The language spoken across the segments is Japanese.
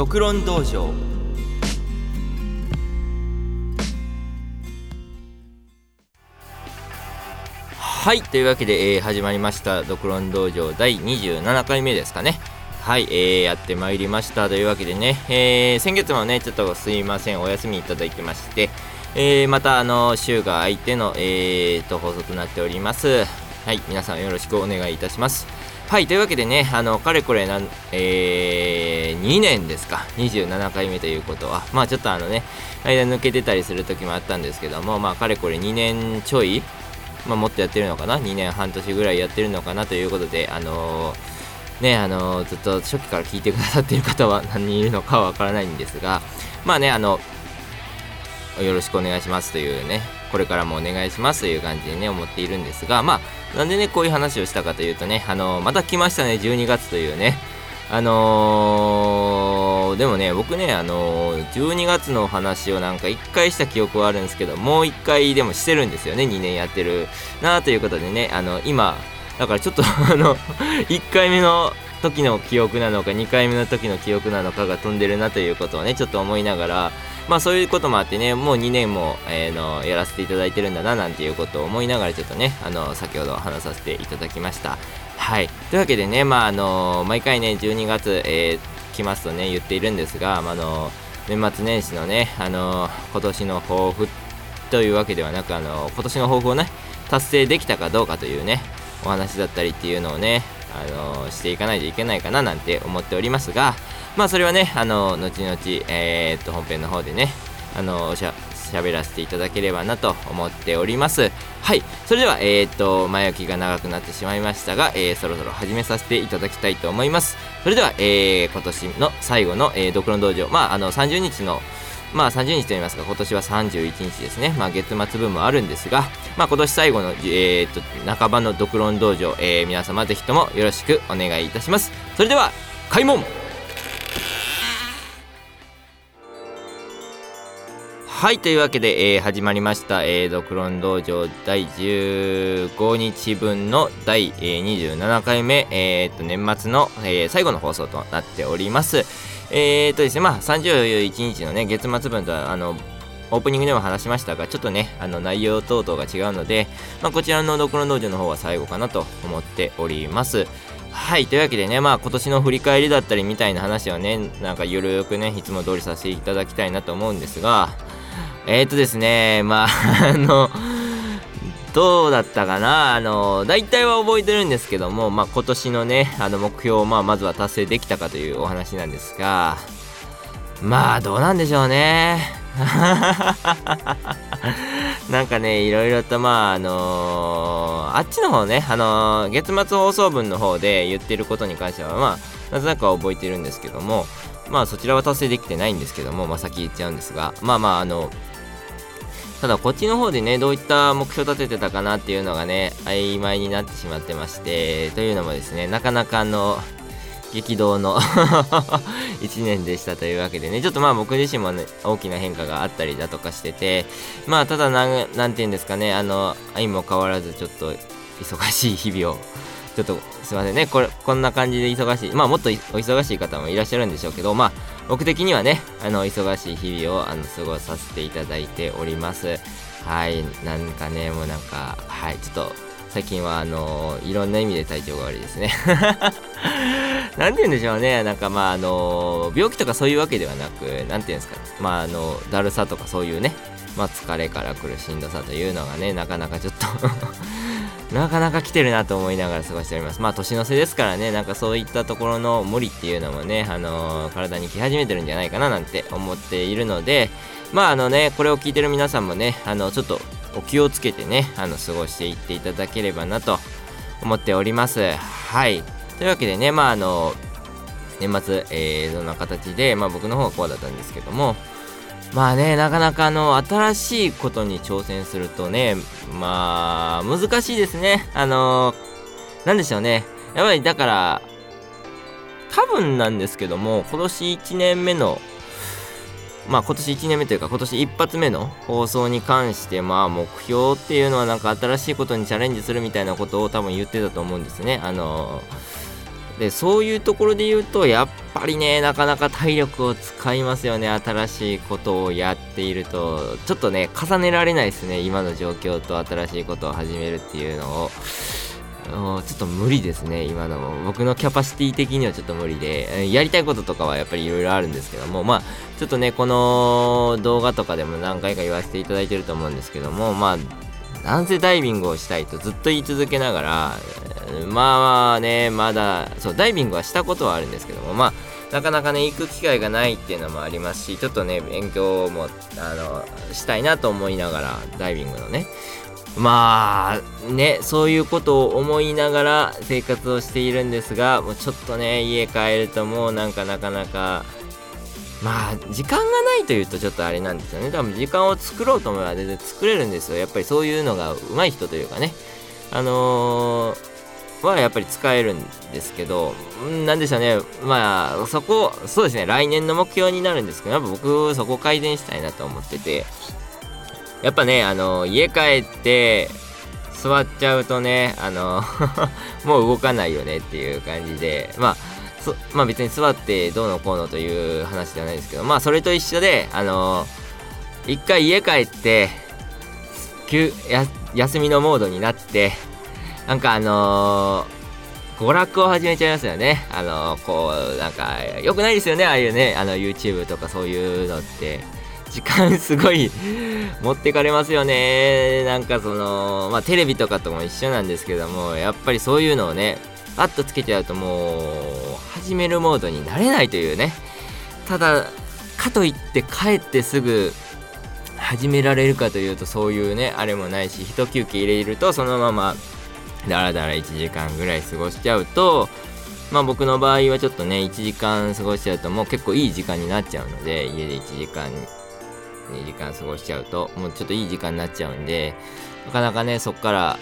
ドクロン道場。はいというわけで、えー、始まりましたドクロン道場第27回目ですかね。はい、えー、やってまいりました。というわけでね、えー、先月もねちょっとすいませんお休みいただいてましてえー、またあの週が空いての、えー、と放送となっております。はい皆さんよろしくお願いいたします。はいというわけでねあのかれこれなん、えー、2年ですか。27回目ということは。まあちょっとあのね間抜けてたりする時もあったんですけどもまあかれこれ2年ちょいまあ、もっとやってるのかな。2年半年ぐらいやってるのかなということであのー、ねあのー、ずっと初期から聞いてくださってる方は 何人いるのかはわからないんですがまあねあのよろしくお願いしますというねこれからもお願いしますという感じでね思っているんですがまあなんでねこういう話をしたかというとねあのまた来ましたね12月というね。あのー、でもね僕ねあのー、12月の話をなんか1回した記憶はあるんですけどもう1回でもしてるんですよね2年やってる。なということでねあの今だからちょっと あの1回目の時の記憶なのか2回目の時の記憶なのかが飛んでるなということをねちょっと思いながらまあそういうこともあってねもう2年も、えー、のやらせていただいてるんだななんていうことを思いながらちょっとねあの先ほど話させていただきました。はい。というわけでねまああの毎回ね12月、えー、来ますとね言っているんですが、まあの年末年始のねあの今年の抱負というわけではなくあの今年の抱負をね達成できたかどうかというねお話だったりっていうのをねあのしていかないといけないかななんて思っておりますがまあそれはねあの後々えー、っと本編の方でねあのしゃ喋らせていただければなと思っております。はいそれではえー、っと前置きが長くなってしまいましたが、えー、そろそろ始めさせていただきたいと思います。それでは、えー、今年の最後の、えー、ドクロン道場まああの30日のまあ30日といいますか今年は31日ですね。まあ月末分もあるんですがまあ今年最後のえー、っと半ばのドクロン道場、えー、皆様ぜひともよろしくお願いいたします。それでは開門!はいというわけで、えー、始まりました、えー、ドクロン道場第15日分の第、えー、27回目、えー、っと年末の、えー、最後の放送となっております。えー、っとですねまあ31日のね月末分とはあのオープニングでも話しましたが、ちょっとね、あの内容等々が違うので、まあ、こちらのドクロ道場の方は最後かなと思っております。はい、というわけでね、まあ今年の振り返りだったりみたいな話をね、なんかゆるくね、いつも通りさせていただきたいなと思うんですが、えー、っとですね、まあ、あの、どうだったかな？あの、大体は覚えてるんですけども、まあ今年のね、あの目標をまあまずは達成できたかというお話なんですが、まあどうなんでしょうね。なんかね、いろいろとまああのー、あっちの方ね、あのー、月末放送分の方で言ってることに関してはまあ、なぜなくは覚えてるんですけども、まあそちらは達成できてないんですけども、まあ先言っちゃうんですが、まあまああの、ただこっちの方でね、どういった目標立ててたかなっていうのがね、曖昧になってしまってまして、というのもですね、なかなかの、激動の 1年でしたというわけでね、ちょっとまあ僕自身もね、大きな変化があったりだとかしてて、まあただなん、なんて言うんですかね、あの、相も変わらずちょっと忙しい日々を、ちょっとすいませんね、これ、こんな感じで忙しい、まあもっとお忙しい方もいらっしゃるんでしょうけど、まあ僕的にはね、あの、忙しい日々をあの過ごさせていただいております。はい、なんかね、もうなんか、はい、ちょっと、最近はあのいろんな意味で体調が悪いですね なんて言うんでしょうね。なんかまああの病気とかそういうわけではなく、なんて言うんですか。まああの、だるさとかそういうね、まあ疲れから来るしんどさというのがね、なかなかちょっと なかなか来てるなと思いながら過ごしております。まあ年の瀬ですからね、なんかそういったところの無理っていうのもね、あのー、体に来始めてるんじゃないかななんて思っているので、まああのね、これを聞いてる皆さんもね、あの、ちょっとお気をつけてね、あの、過ごしていっていただければなと思っております。はい。というわけでね、まああの、年末、えー、どんな形で、まあ僕の方はこうだったんですけども、まあね、なかなかあの、新しいことに挑戦するとね、まあ、難しいですね。あのー、なんでしょうね。やっぱりだから、多分なんですけども、今年1年目のまあ今年1年目というか今年一発目の放送に関してまあ目標っていうのはなんか新しいことにチャレンジするみたいなことを多分言ってたと思うんですね。あのでそういうところで言うとやっぱりねなかなか体力を使いますよね。新しいことをやっていると。ちょっとね重ねられないですね。今の状況と新しいことを始めるっていうのを。ちょっと無理ですね。今の僕のキャパシティ的にはちょっと無理で。やりたいこととかはやっぱりいろいろあるんですけども。まあちょっとねこの動画とかでも何回か言わせていただいてると思うんですけども。まあなんせダイビングをしたいとずっと言い続けながらまあねまだそうダイビングはしたことはあるんですけどもまあなかなかね行く機会がないっていうのもありますしちょっとね勉強もあのしたいなと思いながらダイビングのね。まあねそういうことを思いながら生活をしているんですがもうちょっとね家帰るともうなんかなかなかまあ時間がないというとちょっとあれなんですよね。多分時間を作ろうと思えば全然作れるんですよ。やっぱりそういうのが上手い人というかね。あのー、はやっぱり使えるんですけどなんでしょうね。まあそこそうですね。来年の目標になるんですけどやっぱ僕そこ改善したいなと思ってて。やっぱねあの家帰って座っちゃうとねあの もう動かないよねっていう感じで。まあまあ別に座ってどうのこうのという話ではないですけどまあそれと一緒であのー、一回家帰って休や休みのモードになってなんかあのー、娯楽を始めちゃいますよね。あの、こうなんかよくないですよねああいうねあの YouTube とかそういうのって。時間すごい 持ってかれますよね。なんかそのまあテレビとかとも一緒なんですけどもやっぱりそういうのをねパッとつけちゃうともう始めるモードになれないというね。ただかといって帰ってすぐ始められるかというとそういうねあれもないし一休憩入れるとそのままだらだら1時間ぐらい過ごしちゃうとまあ僕の場合はちょっとね1時間過ごしちゃうともう結構いい時間になっちゃうので家で1時間2時間過ごしちゃうともうちょっといい時間になっちゃうんでなかなかねそっから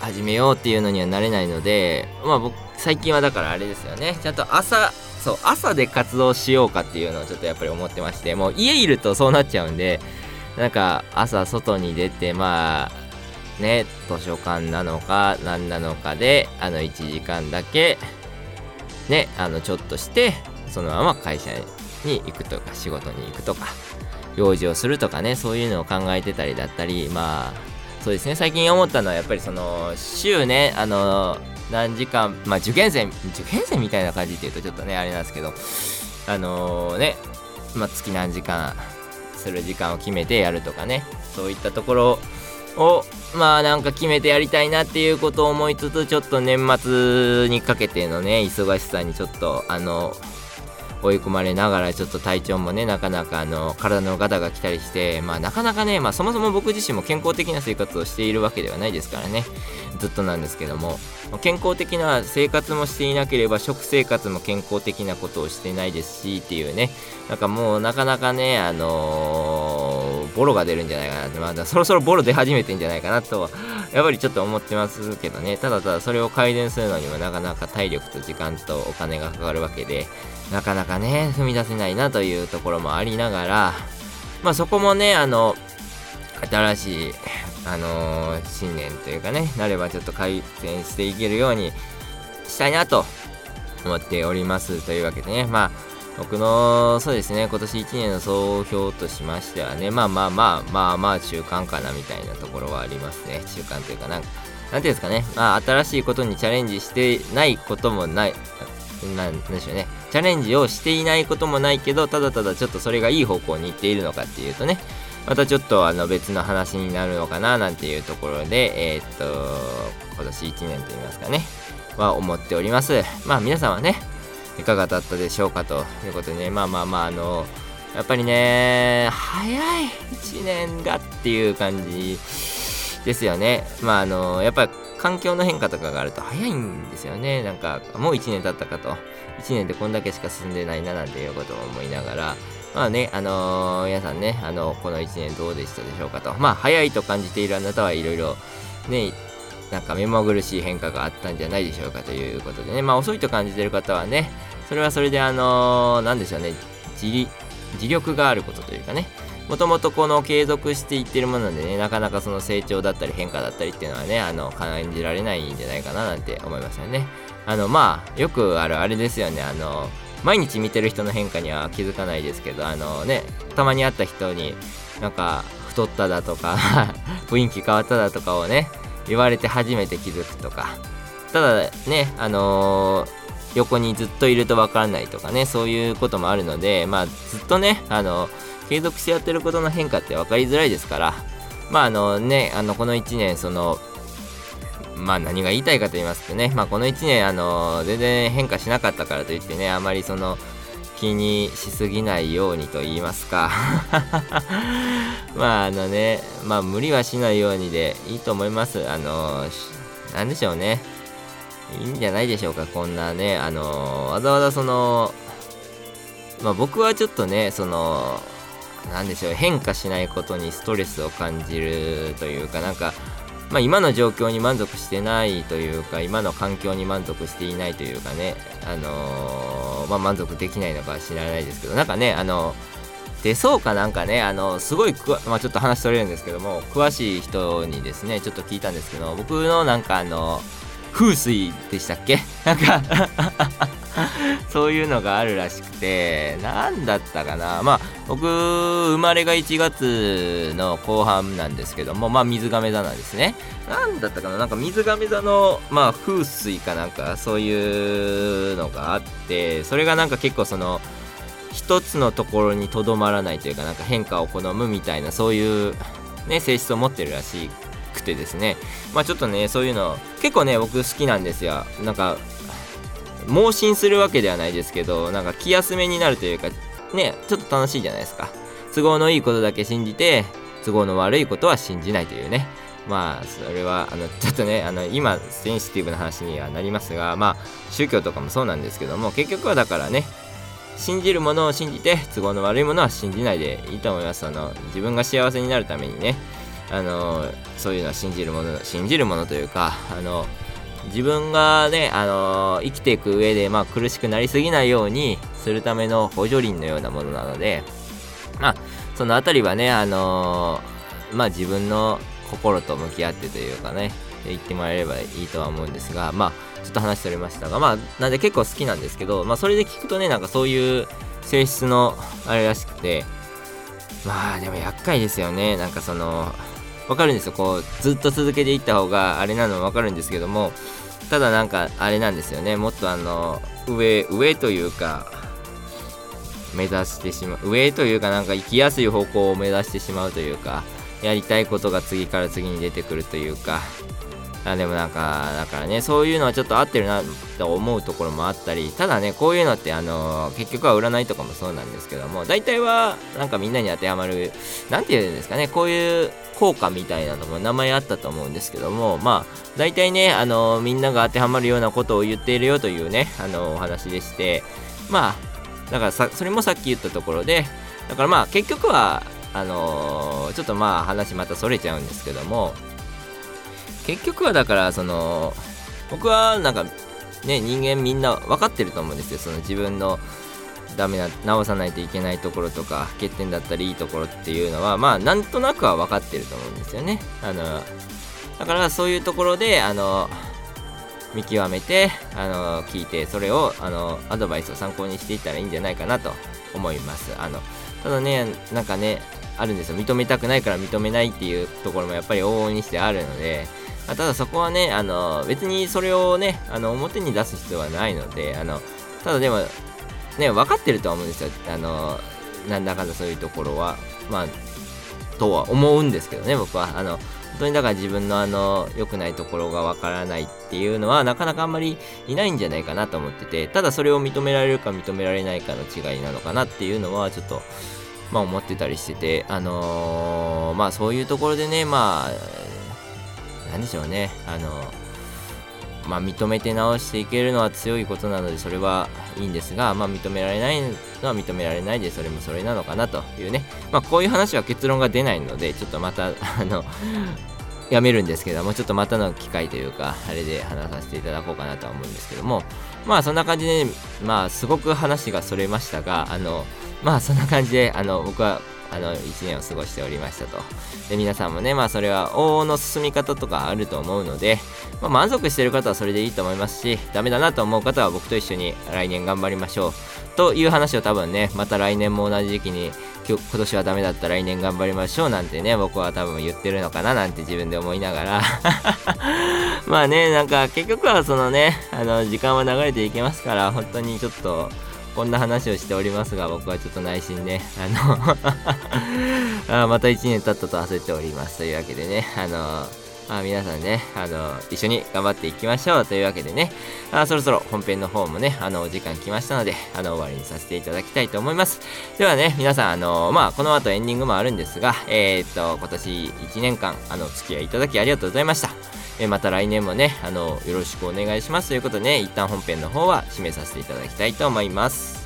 始めようっていうのにはなれないのでまあ僕最近はだからあれですよね。ちゃんと朝そう朝で活動しようかっていうのをちょっとやっぱり思ってましてもう家いるとそうなっちゃうんでなんか朝外に出てまあね図書館なのか何なのかであの1時間だけねあのちょっとしてそのまま会社に行くとか仕事に行くとか用事をするとかねそういうのを考えてたりだったりまあそうですね。最近思ったのはやっぱりその週ねあの何時間まあ受験生受験生みたいな感じっていうとちょっとねあれなんですけどあのー、ねまあ月何時間する時間を決めてやるとかねそういったところをまあなんか決めてやりたいなっていうことを思いつつちょっと年末にかけてのね忙しさにちょっとあの追い込まれながらちょっと体調もねなかなかあの体のガタが来たりしてまあなかなかねまあそもそも僕自身も健康的な生活をしているわけではないですからね。ずっとなんですけども。健康的な生活もしていなければ食生活も健康的なことをしてないですしっていうね。なんかもうなかなかねあのー、ボロが出るんじゃないかなってまだそろそろボロ出始めてんじゃないかなとやっぱりちょっと思ってますけどねただただそれを改善するのにもなかなか体力と時間とお金がかかるわけでなかなかね、踏み出せないなというところもありながら、まあそこもね、あの、新しい、あのー、新年というかね、なればちょっと改善していけるようにしたいなと思っております。というわけでね、まあ、僕の、そうですね、今年1年の総評としましてはね、まあまあまあ、まあまあ中間かなみたいなところはありますね。中間というかなんか、なんていうんですかね、まあ新しいことにチャレンジしてないこともない、なんでしょうね。チャレンジをしていないこともないけどただただちょっとそれがいい方向に行っているのかっていうとねまたちょっとあの別の話になるのかななんていうところでえー、っと今年1年といいますかねは思っております。まあ皆さんはねいかがだったでしょうかということでねまあまあまああのやっぱりね早い1年がっていう感じですよねまああのやっぱり環境の変化とかがあると早いんですよね。なんか、もう1年経ったかと。1年でこんだけしか進んでないななんていうことを思いながら、まあね、あのー、皆さんね、あの、この1年どうでしたでしょうかと。まあ、早いと感じているあなたはいろいろ、ね、なんか目まぐるしい変化があったんじゃないでしょうかということでね、まあ、遅いと感じてる方はね、それはそれであのー、なんでしょうね、自力があることというかね、もともとこの継続していってるものでねなかなかその成長だったり変化だったりっていうのはねあの感じられないんじゃないかななんて思いますよね。あのまあよくあるあれですよね。あの毎日見てる人の変化には気づかないですけどあのねたまに会った人になんか太っただとか 雰囲気変わっただとかをね言われて初めて気づくとか。ただねあのー、横にずっといると分からないとかねそういうこともあるのでまあずっとねあの継続してやってることの変化って分かりづらいですからまああのねあのこの1年そのまあ何が言いたいかと言いますとね、まあ、この1年あの全然変化しなかったからといってねあまりその気にしすぎないようにと言いますか。まああのねまあ無理はしないようにでいいと思います。あのなんでしょうね。いいんじゃないでしょうかこんなね。あのわざわざそのまあ僕はちょっとねそのなんでしょう変化しないことにストレスを感じるというかなんかまあ、今の状況に満足してないというか今の環境に満足していないというかね、あのー、まあ、満足できないのかは知らないですけどなんかねあの出そうかなんかねあのすごいまあ、ちょっと話取れるんですけども詳しい人にですねちょっと聞いたんですけど僕のなんかあの風水でしたっけ？なんかそういうのがあるらしくて、何だったかな？まあ、僕、生まれが1月の後半なんですけども、まあ、水亀座なんですね。何だったかな？なんか水亀座の、まあ、風水かなんか、そういうのがあって、それがなんか結構その、一つのところにとどまらないというか、なんか変化を好むみたいな、そういう、ね、性質を持ってるらしいくてですね。まあ、ちょっとね、そういうの、結構ね、僕好きなんですよ。なんか、盲信するわけではないですけどなんか気休めになるというかねちょっと楽しいじゃないですか都合のいいことだけ信じて都合の悪いことは信じないというねまあそれはあのちょっとねあの今センシティブな話にはなりますがまあ宗教とかもそうなんですけども結局はだからね信じるものを信じて都合の悪いものは信じないでいいと思いますあの自分が幸せになるためにねあのそういうのは信じるもの信じるものというかあの自分がね、あの、生きていく上で、まあ、苦しくなりすぎないようにするための補助輪のようなものなので、まあ、そのあたりはね、あの、まあ、自分の心と向き合ってというかね、言ってもらえればいいとは思うんですが、まあ、ちょっと話しておりましたが、まあ、なんで結構好きなんですけど、まあ、それで聞くとね、なんかそういう性質のあれらしくて、まあ、でも厄介ですよね。なんかその、わかるんですよ。こう、ずっと続けていった方があれなのわかるんですけども、ただなんかあれなんですよね。もっとあの、上、上というか、目指してしまう。上というかなんか行きやすい方向を目指してしまうというか、やりたいことが次から次に出てくるというか、あでもなんか、だからね、そういうのはちょっと合ってるなと思うところもあったり、ただね、こういうのって、あの結局は占いとかもそうなんですけども、大体は、なんかみんなに当てはまる、なんて言うんですかね、こういう効果みたいなのも名前あったと思うんですけども、まあ、大体ね、あのみんなが当てはまるようなことを言っているよというね、あのお話でして、まあ、だからさ、それもさっき言ったところで、だからまあ、結局は、あのちょっとまあ話またそれちゃうんですけども、結局はだからその僕はなんかね人間みんな分かってると思うんですよ。その自分のダメな直さないといけないところとか欠点だったりいいところっていうのはまあなんとなくは分かってると思うんですよね。あのだからそういうところであの見極めてあの聞いてそれをあのアドバイスを参考にしていったらいいんじゃないかなと思います。あのただねなんかねあるんですよ。認めたくないから認めないっていうところもやっぱり往々にしてあるのであただそこはね、あの、別にそれをね、あの、表に出す必要はないので、あの、ただでも、ね、分かってるとは思うんですよ。あの、なんだかんだそういうところは。まあ、とは思うんですけどね、僕は。あの、本当にだから自分のあの、良くないところが分からないっていうのは、なかなかあんまりいないんじゃないかなと思ってて、ただそれを認められるか認められないかの違いなのかなっていうのは、ちょっと、まあ思ってたりしてて、あのー、まあそういうところでね、まあ、何でしょうね。あのまあ、認めて直していけるのは強いことなのでそれはいいんですが、まあ、認められないのは認められないでそれもそれなのかなというね、まあ、こういう話は結論が出ないのでちょっとまたあのやめるんですけどもちょっとまたの機会というかあれで話させていただこうかなとは思うんですけども。まあそんな感じでまあすごく話がそれましたがあのまあそんな感じであの僕はあの1年を過ごしておりましたと。で皆さんもねまあそれは往々の進み方とかあると思うので、まあ、満足してる方はそれでいいと思いますしダメだなと思う方は僕と一緒に来年頑張りましょうという話を多分ねまた来年も同じ時期に今日今年はダメだったら来年頑張りましょうなんてね僕は多分言ってるのかななんて自分で思いながら。まあねなんか結局はそのねあの時間は流れていきますから本当にちょっとこんな話をしておりますが僕はちょっと内心ねあの あまた1年経ったと焦っておりますというわけでねあのまあ、皆さんね、あの、一緒に頑張っていきましょうというわけでね、あそろそろ本編の方もね、あの、お時間来ましたので、あの、終わりにさせていただきたいと思います。ではね、皆さん、あの、まあ、この後エンディングもあるんですが、えー、っと、今年1年間、あの、付き合いいただきありがとうございました。えまた来年もね、あの、よろしくお願いしますということでね、一旦本編の方は締めさせていただきたいと思います。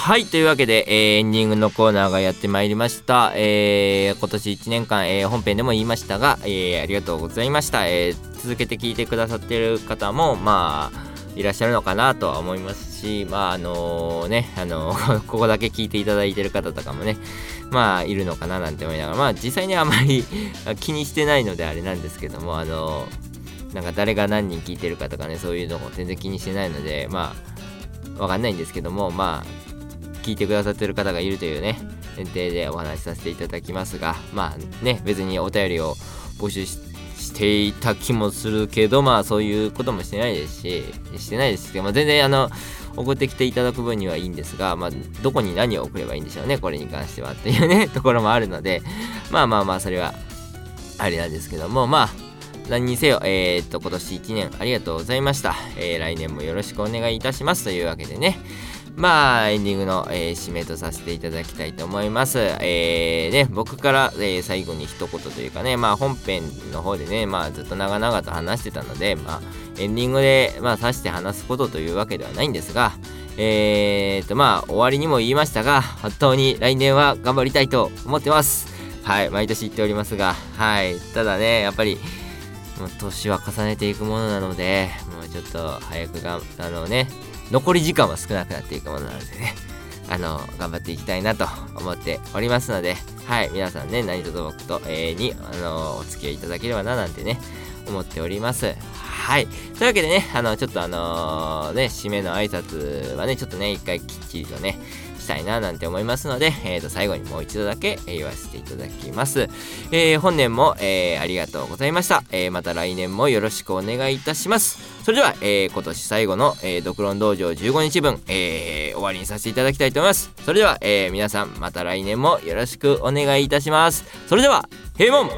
はい、というわけで、えー、エンディングのコーナーがやってまいりました。えー、今年1年間、えー、本編でも言いましたが、えありがとうございました。え続けて聞いてくださってる方も、まあ、いらっしゃるのかなとは思いますし、まあ、あのね、あの ここだけ聞いていただいてる方とかもね、まあ、いるのかななんて思いながら、まあ、実際にあまり 気にしてないのであれなんですけども、あのなんか誰が何人聞いてるかとかね、そういうのも全然気にしてないので、まあ、わかんないんですけども、まあ、聞いてくださってる方がいるというね、前提でお話しさせていただきますが、まあね、別にお便りを募集していた気もするけど、まあそういうこともしてないですし、してないですけど、まあ、全然あの、送ってきていただく分にはいいんですが、まあ、どこに何を送ればいいんでしょうね、これに関してはっていうね、ところもあるので、まあまあまあ、それは、あれなんですけども、まあ、何にせよ、えー、っと、今年1年ありがとうございました。えー、来年もよろしくお願いいたしますというわけでね、まあ、エンディングの、えー、締めとさせていただきたいと思います。えー、ね、僕から、えー、最後に一言というかね、まあ、本編の方でね、まあ、ずっと長々と話してたので、まあ、エンディングで、まあ、さして話すことというわけではないんですが、えーと、まあ、終わりにも言いましたが、本当に来年は頑張りたいと思ってます。はい、毎年言っておりますが、はい、ただね、やっぱり、もう年は重ねていくものなので、もうちょっと早くが、あのね、残り時間は少なくなっていくものなのでね、あの、頑張っていきたいなと思っておりますので、はい、皆さんね、何卒僕と、永遠、に、あの、お付き合いいただければな、なんてね、思っております。はい。というわけでね、あの、ちょっとあのー、ね、締めの挨拶はね、ちょっとね、一回きっちりとね、たいななんて思いますので、えー、と最後にもう一度だけ、え言わせていただきます。えー、本年も、えー、ありがとうございました。えまた来年もよろしくお願いいたします。それでは、え今年最後の、えドクロン道場15日分、え終わりにさせていただきたいと思います。それでは、え皆さんまた来年もよろしくお願いいたします。それでは、閉門